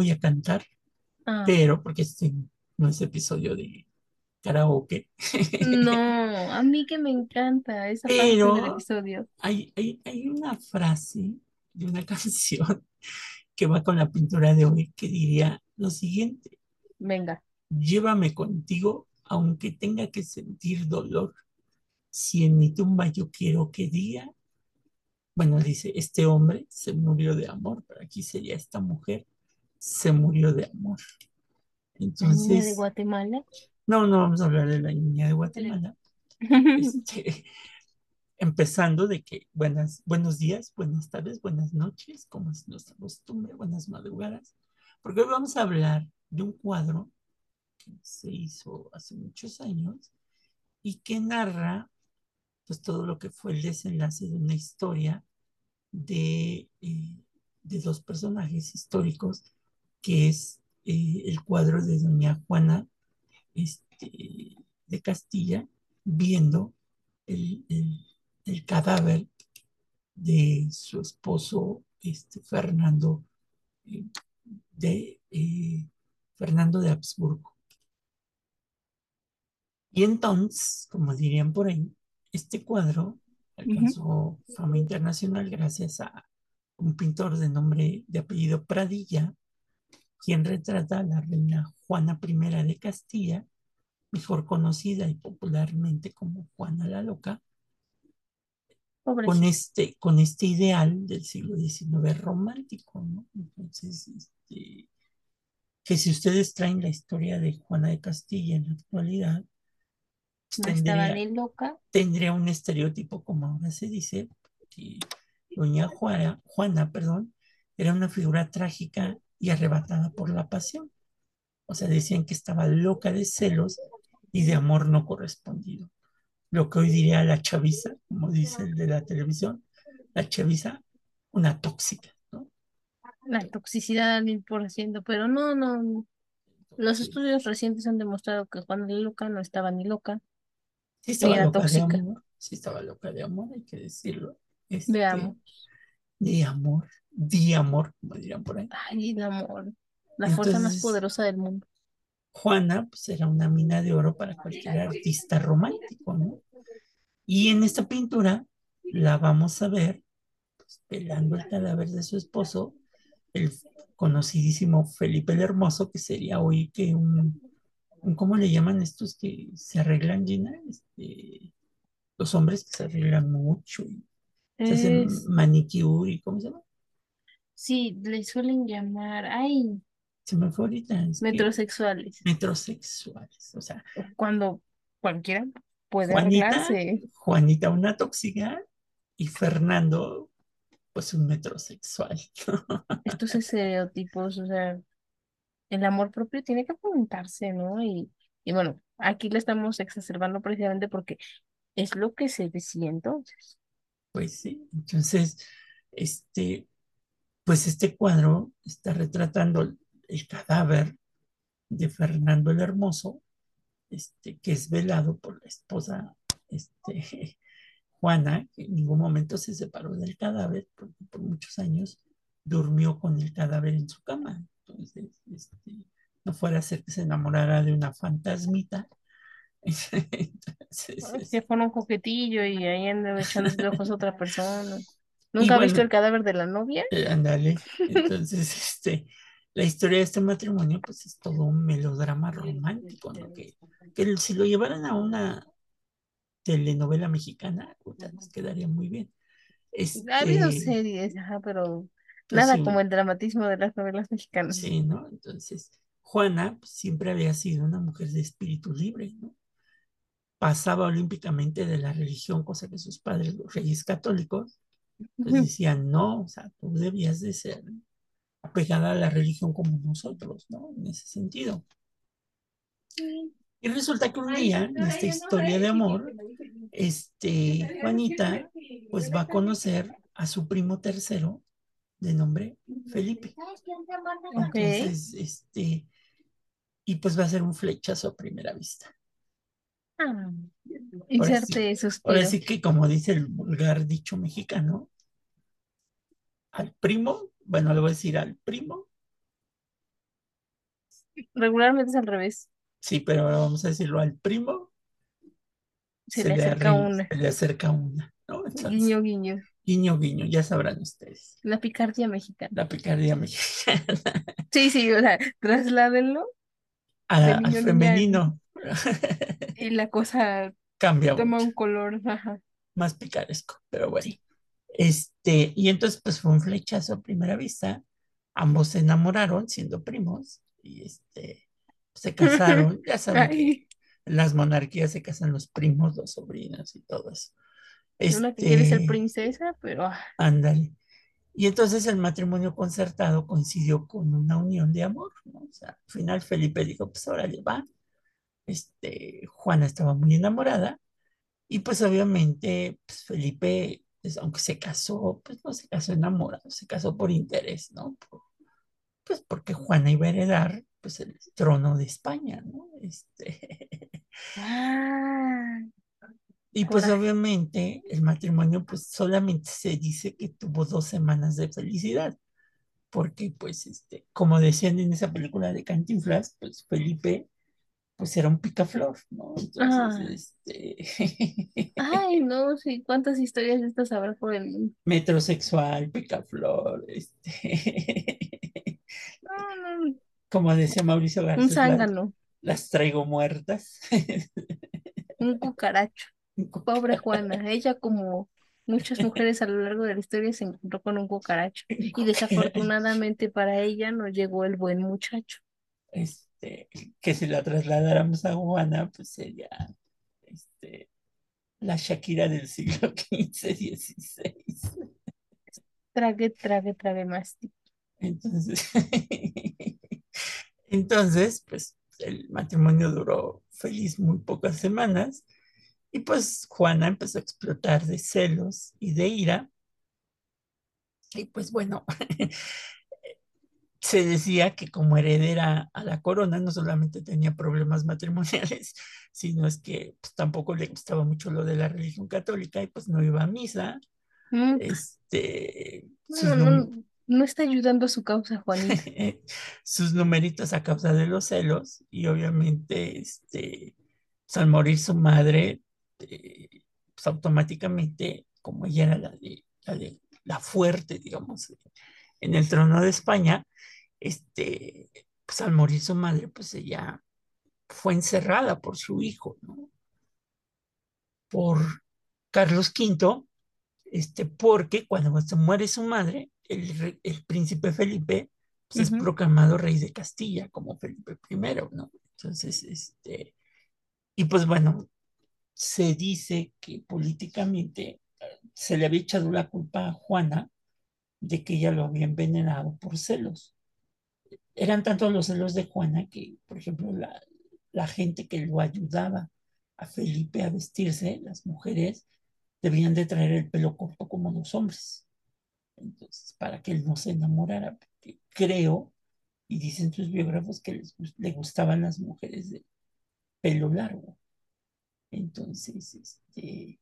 voy a cantar, Ah, pero porque este no es episodio de karaoke, no, a mí que me encanta esa parte del pero episodio. hay, hay, hay una frase de una canción que va con la pintura de hoy que diría lo siguiente, Venga. llévame contigo aunque tenga que sentir dolor, si en mi tumba yo quiero que diga, bueno, dice, este hombre se murió de amor, pero aquí sería esta mujer se murió de amor. La niña de Entonces, Guatemala. no, no vamos a hablar de la niña de Guatemala. Este, empezando de que buenas, buenos días, buenas tardes, buenas noches, como es nuestra costumbre, buenas madrugadas, porque hoy vamos a hablar de un cuadro que se hizo hace muchos años y que narra pues todo lo que fue el desenlace de una historia de, eh, de dos personajes históricos, que es eh, el cuadro de doña Juana este, de Castilla viendo el, el, el cadáver de su esposo este, Fernando eh, de eh, Fernando de Habsburgo. Y entonces, como dirían por ahí, este cuadro alcanzó fama internacional gracias a un pintor de nombre de apellido Pradilla, quien retrata a la reina Juana I de Castilla, mejor conocida y popularmente como Juana la Loca, con este, con este ideal del siglo XIX romántico, ¿no? Entonces, este, que si ustedes traen la historia de Juana de Castilla en la actualidad, pues No estaba tendría, ni loca. tendría un estereotipo, como ahora se dice, que doña Juana, Juana, perdón, era una figura trágica y arrebatada por la pasión. O sea, decían que estaba loca de celos y de amor no correspondido. Lo que hoy diría la chaviza, como dice el de la televisión, la chaviza, una tóxica, ¿no? La toxicidad al mil por ciento, pero no, no. Los estudios recientes han demostrado que Juana la loca no estaba ni loca, sí ni estaba era loca de tóxica. amor, sí estaba loca de amor, hay que decirlo. Veamos. De amor, de amor, como dirían por ahí. Ay, el amor. La fuerza más poderosa del mundo. Juana, pues era una mina de oro para cualquier artista romántico, ¿no? Y en esta pintura la vamos a ver pues, velando el cadáver de su esposo, el conocidísimo Felipe el Hermoso, que sería hoy que un, un ¿cómo le llaman estos que se arreglan, Gina? Este, los hombres que se arreglan mucho y se hacen Es, manicure ¿cómo se llama? sí, le suelen llamar, ay, Se me fue ahorita, es que metrosexuales. metrosexuales, o sea, Cuando cualquiera puede Juanita, arreglarse. Juanita una tóxica y Fernando, pues un metrosexual. Estos estereotipos, o sea, el amor propio tiene que fomentarse, ¿no? Y, y bueno, aquí lo estamos exacerbando precisamente porque es lo que se decía entonces. Pues sí, entonces, este, pues este cuadro está retratando el, cadáver de Fernando el Hermoso, este, que es velado por la esposa, este, Juana, que en ningún momento se separó del cadáver, porque por muchos años durmió con el cadáver en su cama. Entonces, este, no fuera a ser que se enamorara de una fantasmita. Que fuera un coquetillo y ahí anda echándose ojos a otra persona. ¿Nunca ha visto el cadáver de la novia? eh, ándale. Entonces, este, la historia de este matrimonio, pues es todo un melodrama romántico, ¿no? Que, que si lo llevaran a una telenovela mexicana, nos quedaría muy bien. Ha habido Este, series, ajá, pero pues nada sí, como el dramatismo de las novelas mexicanas. sí, ¿no? Entonces, Juana pues, siempre había sido una mujer de espíritu libre, ¿no? Pasaba olímpicamente de la religión, cosa que sus padres, los reyes católicos, pues decían, no, o sea, tú debías de ser apegada a la religión como nosotros, ¿no? En ese sentido. Y resulta que un día, en esta historia de amor, este, Juanita, pues va a conocer a su primo tercero de nombre Felipe. Entonces, este, y pues va a ser un flechazo a primera vista. Ah, Ahora sí, inserte ahora suspiro. sí que como dice el vulgar dicho mexicano, al primo, bueno, le voy a decir al primo, Regularmente es al revés. Sí, pero ahora vamos a decirlo al primo, Se se le acerca una. se le acerca una, ¿no? Entonces, Guiño, guiño. guiño, guiño, ya sabrán ustedes. La picardía mexicana. La picardía mexicana Sí, sí, o sea, trasládenlo a- al femenino y la cosa cambia toma mucho, un color. Ajá. más picaresco, pero bueno. Sí. Este, y entonces pues fue un flechazo a primera vista. Ambos se enamoraron siendo primos y este, se casaron. Ya saben que en las monarquías se casan los primos, los sobrinos y todo eso. una que quiere ser Este, princesa, pero ah, ándale. Y entonces el matrimonio concertado coincidió con una unión de amor, ¿no? O sea, al final Felipe dijo, pues órale, va. Este, Juana estaba muy enamorada y pues obviamente pues, Felipe, pues, aunque se casó, pues no se casó enamorado, se casó por interés, ¿no? Por- pues porque Juana iba a heredar pues el trono de España, ¿no? Este, ah, y pues obviamente el matrimonio pues solamente se dice que tuvo dos semanas de felicidad, porque pues este, como decían en esa película de Cantinflas, pues Felipe pues era un picaflor, ¿no? ah. Entonces, este, Ay, no, sí, cuántas historias estas habrá por el mundo. metrosexual, picaflor, este, No, no, como decía Mauricio un Garcés, las, zángano, las traigo muertas. un cucaracho. Pobre Juana, ella como muchas mujeres a lo largo de la historia se encontró con un cucaracho y desafortunadamente para ella no llegó el buen muchacho. Este, que si la trasladáramos a Juana, pues sería este, la Shakira del siglo XV, XVI. Trague, trague, trague más. Entonces, entonces, pues el matrimonio duró feliz muy pocas semanas y pues Juana empezó a explotar de celos y de ira. Y pues bueno, se decía que como heredera a la corona no solamente tenía problemas matrimoniales, sino es que pues, tampoco le gustaba mucho lo de la religión católica y pues no iba a misa. Mm, Este, No, no, no está ayudando a su causa, Juanita. sus numeritos a causa de los celos y obviamente este, pues, al morir su madre, eh, pues automáticamente, como ella era la, de, la, de, la fuerte, digamos, en el trono de España, este, pues al morir su madre, pues ella fue encerrada por su hijo, ¿no? Por Carlos V, este, porque cuando se muere su madre, el, príncipe Felipe pues, es proclamado rey de Castilla como Felipe I, ¿no? Entonces, este, y pues bueno, se dice que políticamente eh, se le había echado la culpa a Juana de que ella lo había envenenado por celos. Eran tantos los celos de Juana que, por ejemplo, la, la gente que lo ayudaba a Felipe a vestirse, las mujeres, debían de traer el pelo corto como los hombres. Entonces, para que él no se enamorara, porque creo, y dicen sus biógrafos, que les, le gustaban las mujeres de pelo largo. Entonces, este,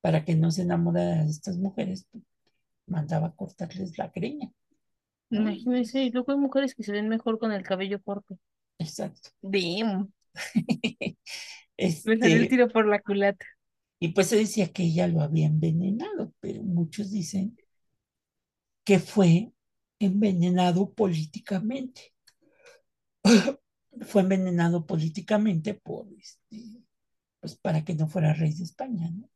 para que no se enamorara de estas mujeres, pues, mandaba cortarles la greña. Imagínense, y luego hay mujeres que se ven mejor con el cabello corto. Exacto. Damn, me salió el Este, tiro por la culata. y pues se decía que ella lo había envenenado, pero muchos dicen que fue envenenado políticamente. fue envenenado políticamente por este, pues para que no fuera rey de España, ¿no?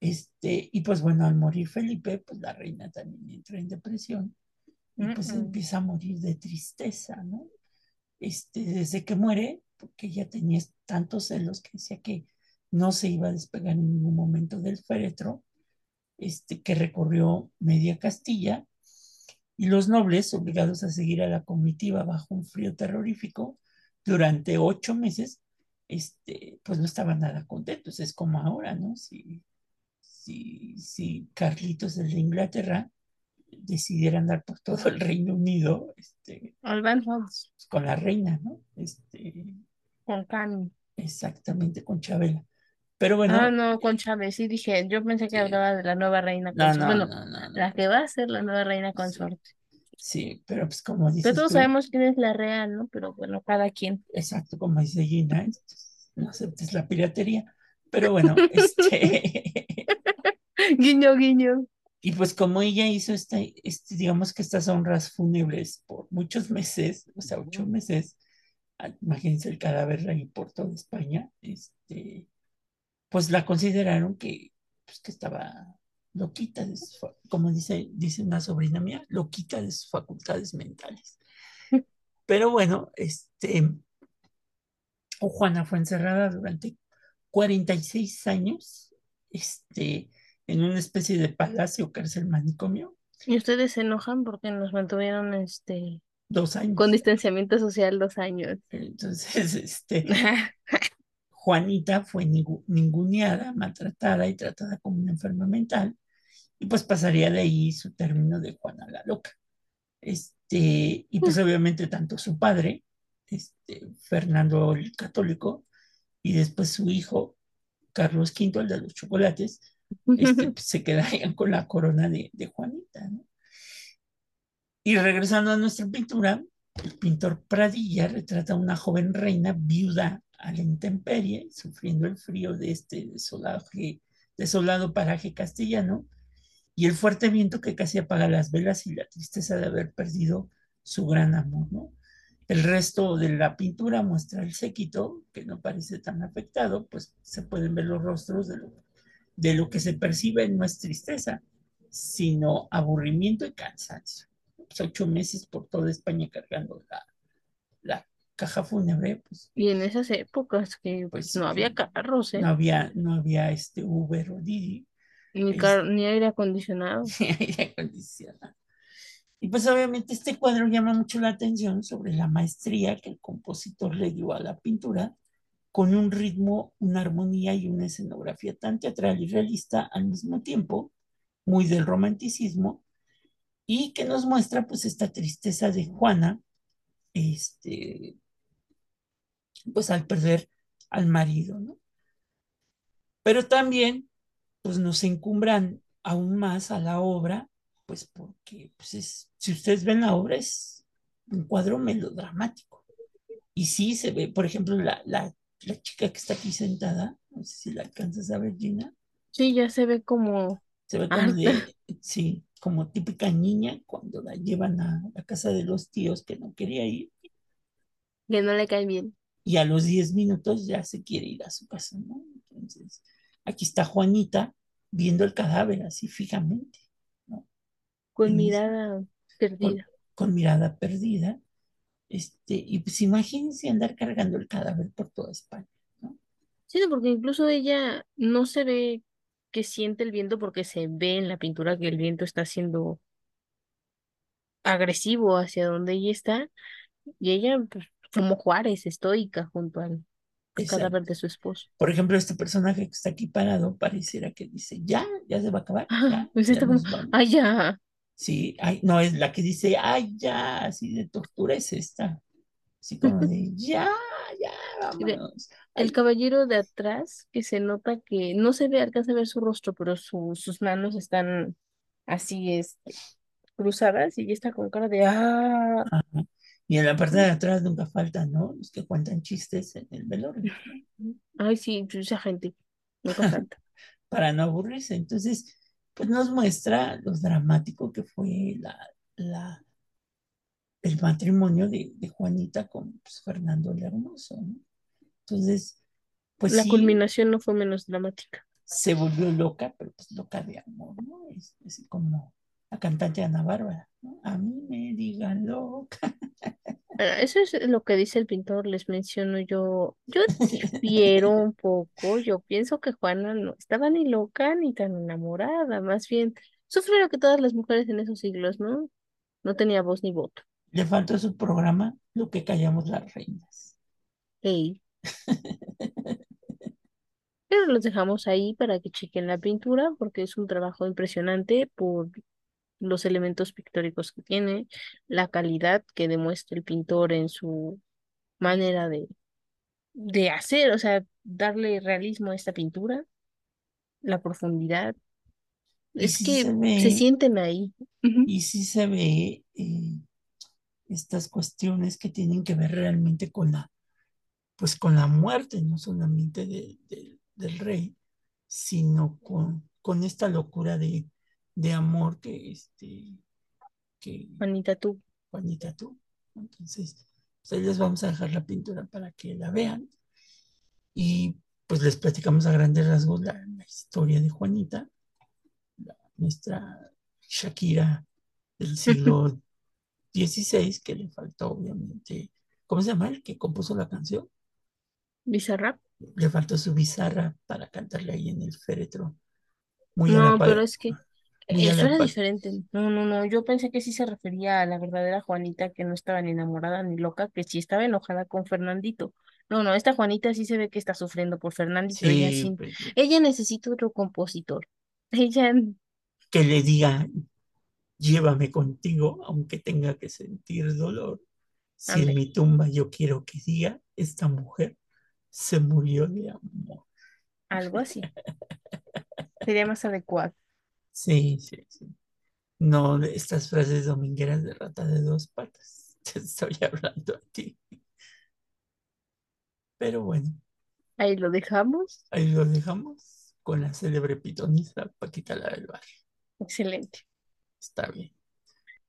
Este, y pues bueno, al morir Felipe, pues la reina también entra en depresión y pues mm. empieza a morir de tristeza, ¿no? Este, desde que muere, porque ella tenía tantos celos que decía que no se iba a despegar en ningún momento del féretro, este, que recorrió media Castilla y los nobles, obligados a seguir a la comitiva bajo un frío terrorífico durante ocho meses, este, pues no estaban nada contentos. Es como ahora, ¿no? Si, si, si Carlitos, el de Inglaterra, decidiera andar por todo el Reino Unido, este, pues, con la reina, ¿no? Este, con Cami. exactamente con Chabela. Pero Ah, bueno, no, con Chávez, sí dije, yo pensé que sí. hablaba de la nueva reina consorte. no, Bueno, no, no, no. la que va a ser la nueva reina Sí. consorte. Sí, pero pues como Que dices todos tú, sabemos quién es la real, ¿no? Pero bueno, cada quien. exacto, como dice Gina, no aceptes la piratería. Pero bueno, este, Guiño, guiño. y pues como ella hizo esta, este, digamos que estas honras fúnebres por muchos meses, o sea, ocho meses, ah, imagínense el cadáver ahí por toda España, este, pues la consideraron que, pues, que estaba loquita, de sus como dice, dice una sobrina mía, loquita de sus facultades mentales. Pero bueno, este, Juana fue encerrada durante 46 años, este, en una especie de palacio, cárcel manicomio, Y ustedes se enojan porque nos mantuvieron este dos con años. distanciamiento social dos años. Entonces, este, Juanita fue ningu- ninguneada, maltratada y tratada como una enferma mental, y pues pasaría de ahí su término de Juana la loca. Este, y pues obviamente tanto su padre, este, Fernando el Católico, y después su hijo, Carlos V, el de los chocolates, este, pues, se quedarían con la corona de, de Juanita, ¿no? Y regresando a nuestra pintura, el pintor Pradilla retrata a una joven reina viuda a la intemperie, sufriendo el frío de este desolado paraje castellano y el fuerte viento que casi apaga las velas y la tristeza de haber perdido su gran amor, ¿no? El resto de la pintura muestra el séquito, que no parece tan afectado, pues se pueden ver los rostros de lo, de lo que se percibe no es tristeza, sino aburrimiento y cansancio. Pues ocho meses por toda España cargando la, la caja fúnebre, pues, Y en esas épocas que pues no había que carros, ¿eh? no había, no había este Uber o Didi, Ni, es- car- ni aire acondicionado. ni aire acondicionado. Y pues obviamente este cuadro llama mucho la atención sobre la maestría que el compositor le dio a la pintura, con un ritmo, una armonía y una escenografía tan teatral y realista al mismo tiempo, muy del romanticismo, y que nos muestra pues esta tristeza de Juana, este, pues al perder al marido, ¿no? Pero también pues nos encumbran aún más a la obra, pues porque pues es, si ustedes ven la obra es un cuadro melodramático. Y sí se ve, por ejemplo, la, la, la chica que está aquí sentada, no sé si la alcanzas a ver, Gina, Sí, ya se ve como se ve como de, sí, como típica niña cuando la llevan a la casa de los tíos que no quería ir que no le cae bien. y a los 10 minutos ya se quiere ir a su casa, ¿no? Entonces, aquí está Juanita viendo el cadáver así fijamente, ¿no? Con En ese- mirada con, perdida. con mirada perdida. Este, y pues imagínense andar cargando el cadáver por toda España, ¿no? Sí, porque incluso ella no se ve que siente el viento porque se ve en la pintura que el viento está siendo agresivo hacia donde ella está y ella pues, como Juárez, estoica junto al cadáver de su esposo. Por ejemplo, este personaje que está aquí parado pareciera que dice, ya, ya se va a acabar, Ah, ya, pues ya está como, ay, ya. Sí, ay, no, es la que dice, ay, ya, así de tortura es esta. Así como de, ya, ya, vámonos. El Ay, caballero de atrás, que se nota que no se ve, alcanza a ver su rostro, pero su- sus manos están así, este, cruzadas y ella está con cara de ah. ajá. Y en la parte de atrás nunca faltan, ¿no? Los que cuentan chistes en el velorio. Ay, sí, esa gente, nunca falta. Para no aburrirse. Entonces, pues nos muestra lo dramático que fue la, la, el matrimonio de, de Juanita con pues, Fernando el Hermoso, ¿no? Entonces, pues La sí, culminación no fue menos dramática. se volvió loca, pero pues loca de amor, ¿no? Es, es como la cantante Ana Bárbara, ¿no? A mí me digan loca. Bueno, eso es lo que dice el pintor, les menciono yo. Yo difiero un poco, yo pienso que Juana no estaba ni loca ni tan enamorada, más bien sufrió lo que todas las mujeres en esos siglos, ¿no? No tenía voz ni voto. Le faltó a su programa lo que callamos las reinas. Ey. Pero los dejamos ahí para que chequen la pintura porque es un trabajo impresionante por los elementos pictóricos que tiene, la calidad que demuestra el pintor en su manera de, de hacer, o sea, darle realismo a esta pintura, la profundidad. Y Es sí se que ve, se sienten ahí. Y sí se ve eh, estas cuestiones que tienen que ver realmente con la, pues con la muerte, no solamente de- de- del rey, sino con, con esta locura de, de amor que, este, que Juanita, tú. Juanita tú. Entonces, pues les vamos a dejar la pintura para que la vean y pues les platicamos a grandes rasgos la, la historia de Juanita, la- nuestra Shakira del siglo XVI, que le faltó obviamente, ¿cómo se llama el que compuso la canción? Bizarrap. Le faltó su bizarra para cantarle ahí en el féretro, muy No, pero es que eso era diferente. No, no, no. Yo pensé que sí se refería a la verdadera Juanita que no estaba ni enamorada ni loca, que sí estaba enojada con Fernandito. No, no, esta Juanita sí se ve que está sufriendo por Fernandito. Ella Sí, pues, ella necesita otro compositor. Ella, que le diga, llévame contigo, aunque tenga que sentir dolor. Si en mi tumba yo quiero que diga, esta mujer se murió de amor. algo así. Sería más adecuado. Sí, sí, sí. No de estas frases domingueras de rata de dos patas. Te estoy hablando a ti. Pero bueno, Ahí lo dejamos. ahí lo dejamos con la célebre pitonisa Paquita la del barrio. Excelente. Está bien.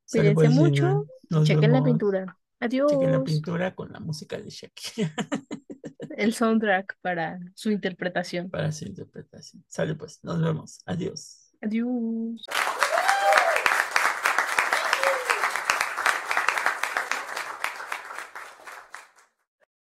Sale Cuídense pues, mucho Gina. y Nos chequen la vemos. pintura. Chequen la Adiós. pintura con la música de Shakira El soundtrack para su interpretación. para su interpretación. Sale pues, nos vemos. Adiós. Adiós.